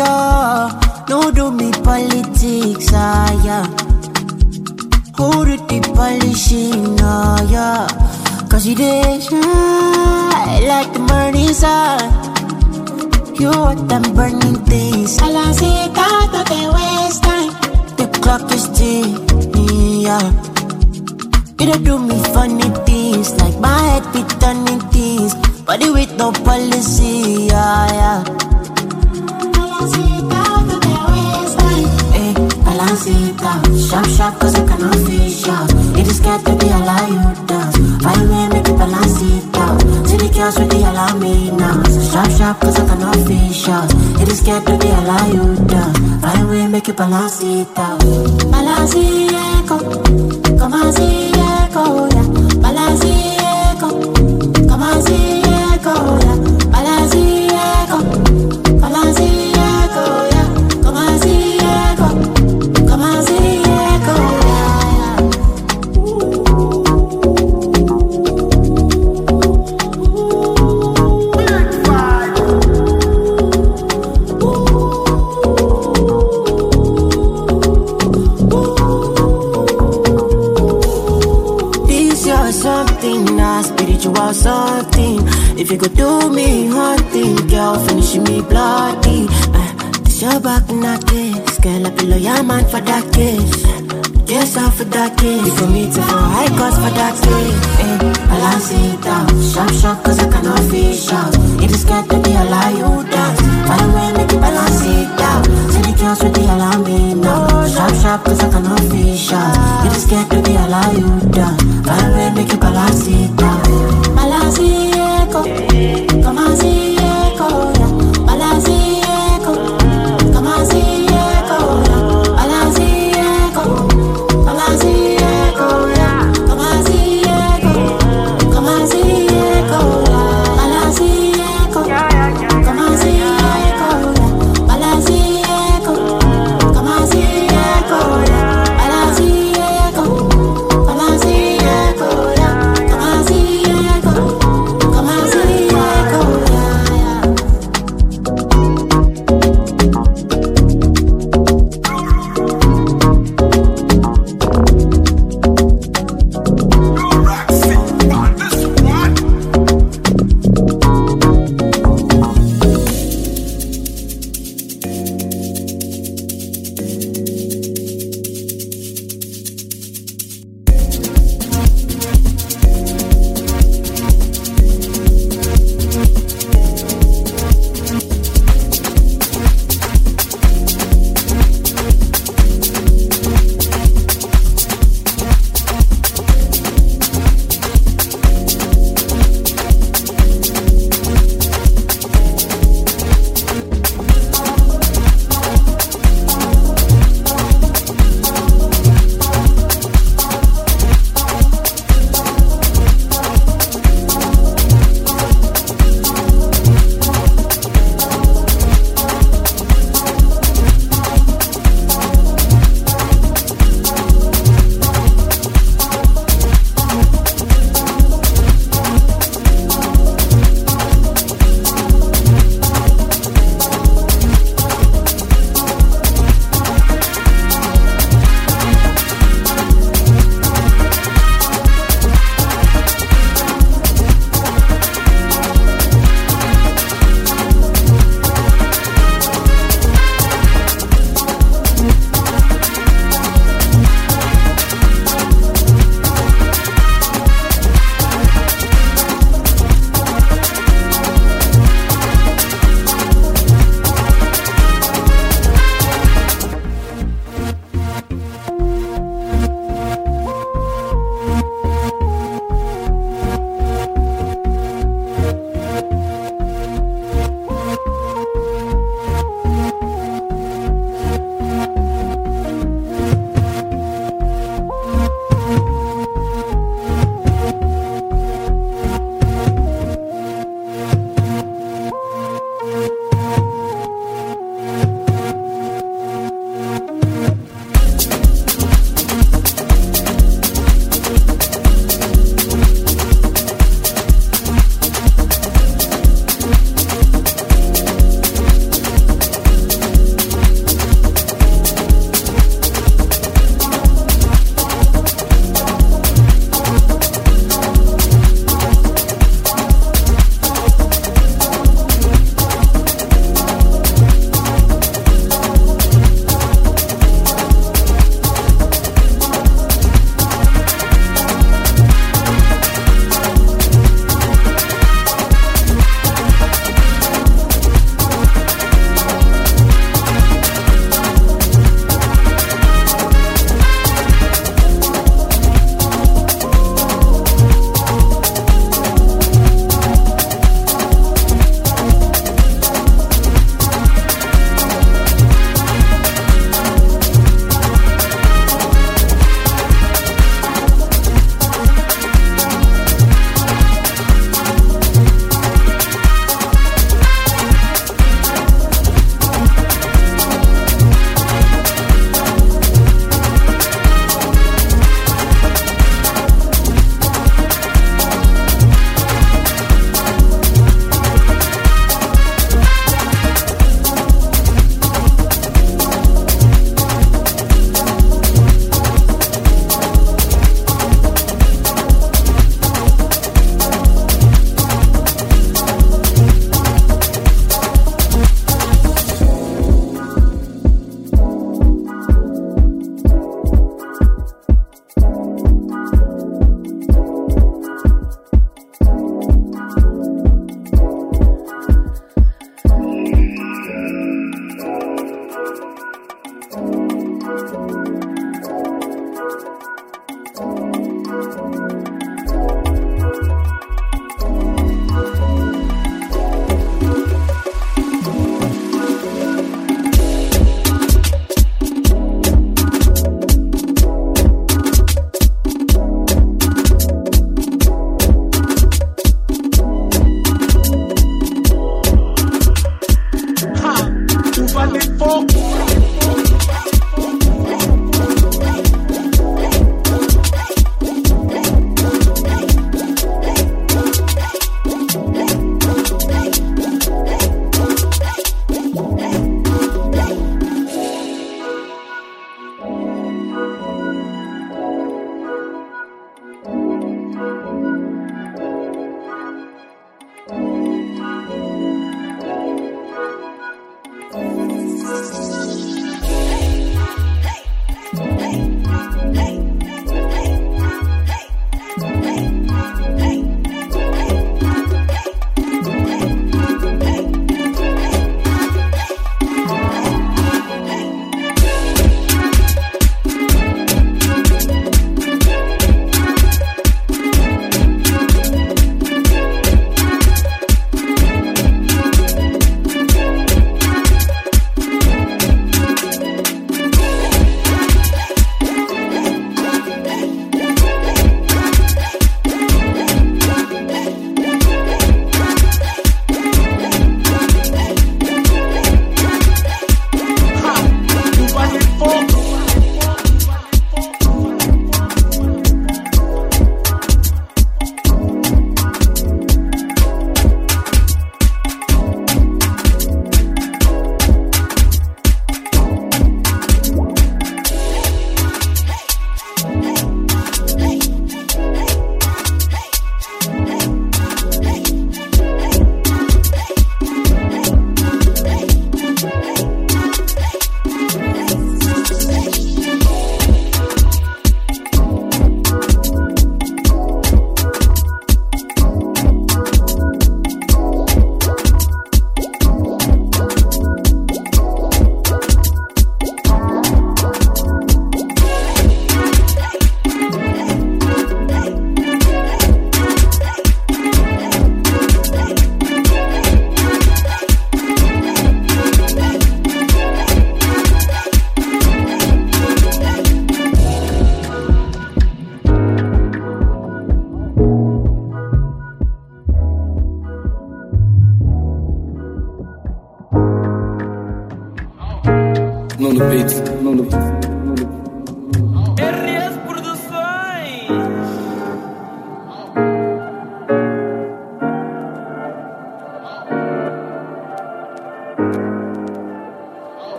higher. No do me politics ah yeah. Hold it the polishing ah, higher. Cause you did shine like the morning sun. Ah. You are them burning things. All I see that of they waste time. The clock is ticking, yeah. You don't do me funny things like my head be turning things. Body with no policy, ah, yeah, yeah. Balance it. Sharp, sharp, cause I cannot fish out. It is to be allow you dance. Find way, make it balance it out. See the girls the allow me now. Sharp, sharp, cause I cannot fish out. It is to be allow you dance. Find way, make it balance it out. Echo. Come on, see, If could do me hunting, girl, finish me bloody. Uh, this your back in case, girl, I below your man for that case. Yes, off for that case. You for me to for high cost for that case. Eh, balance it out, sharp, sharp, cause I cannot fish out. It is scared to be a lie, you dance. By the way, make it balance it out. See the girls with the alarm me now. Sharp, sharp, cause I cannot fish out. It is scared to be a lie, you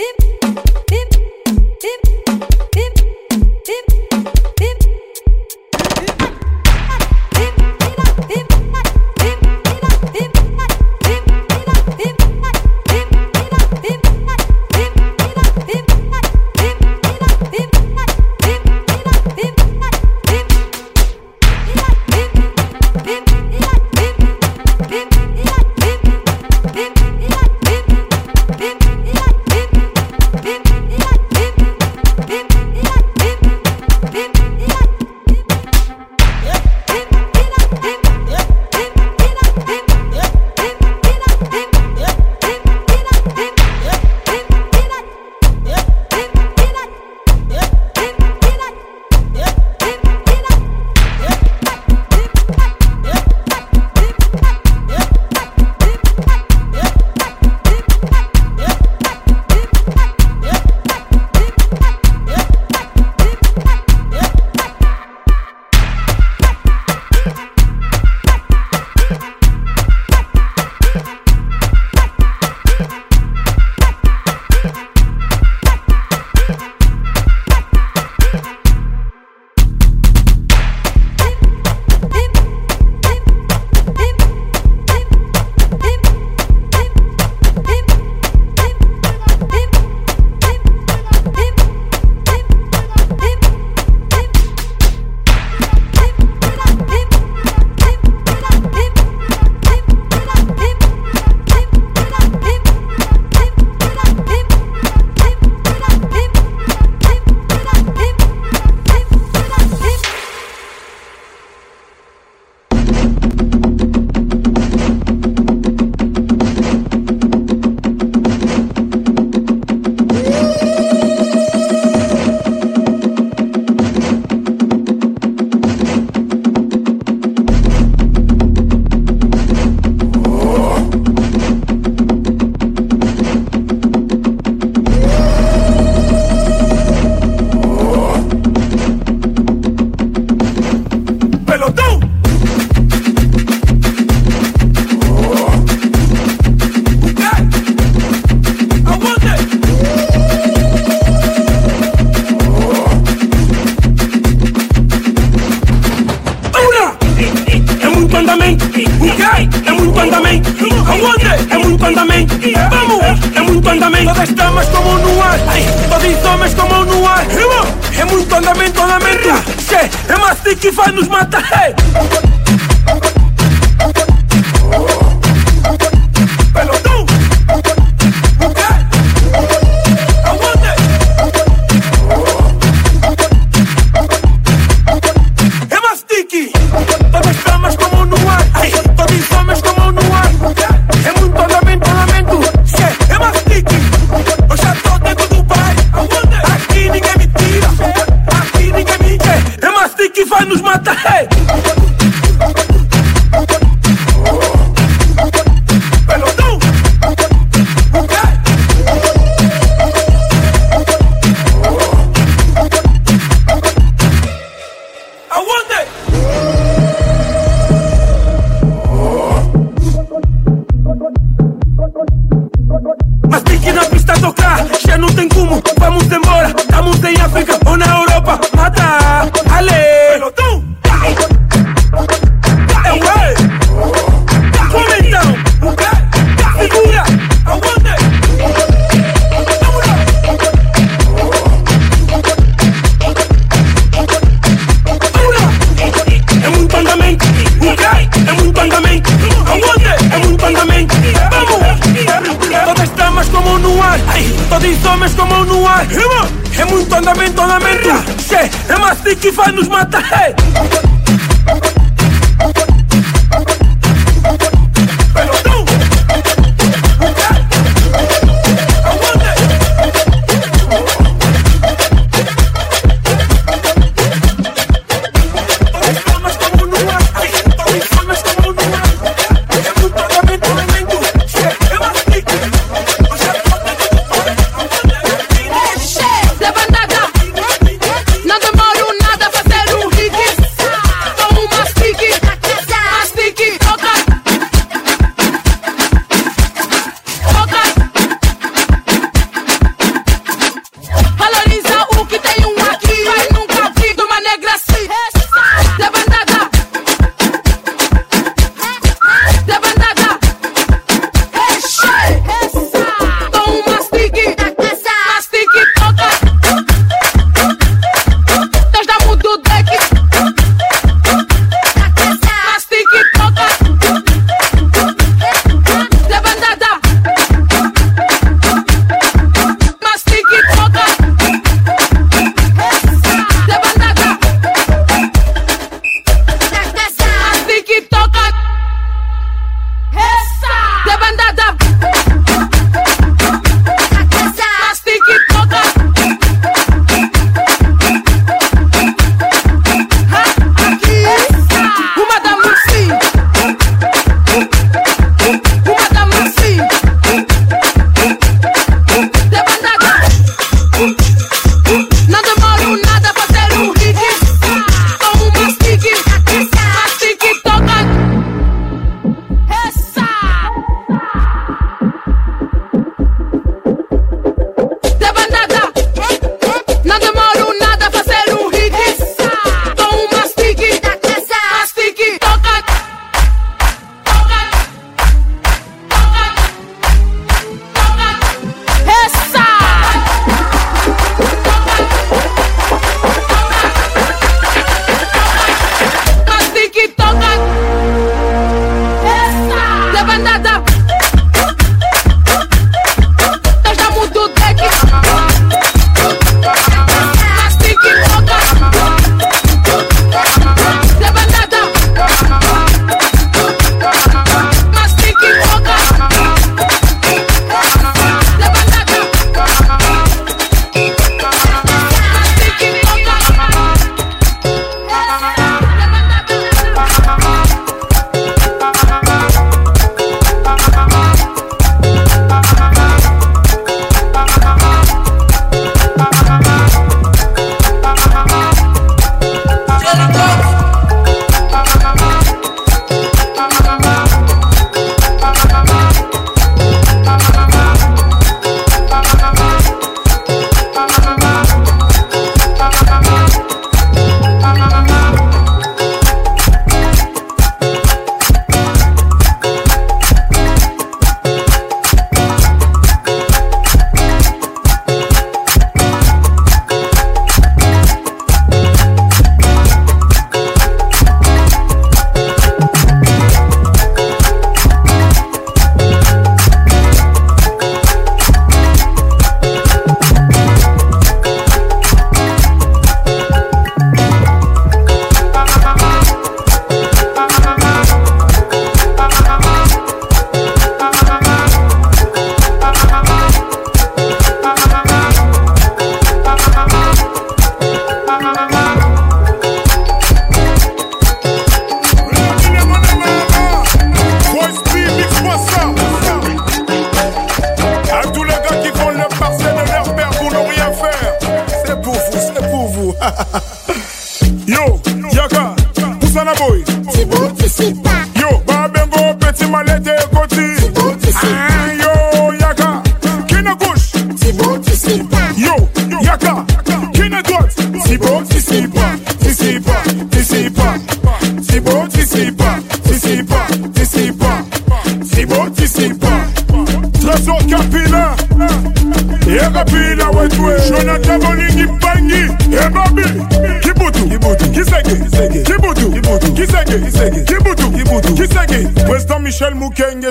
Tip.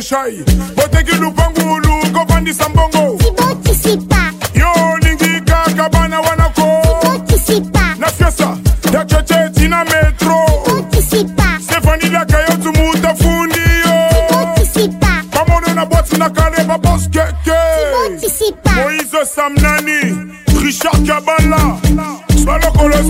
shai. Boteki lupangulu kofandisa mbongo. Sibotisipa na ya na moise samnani richard kabala. Solo colo,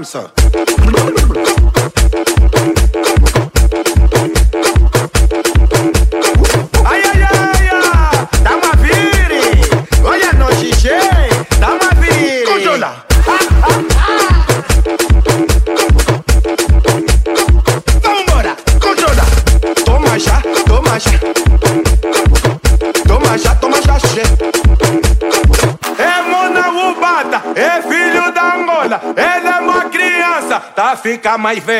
comme ça. ficar mais velho.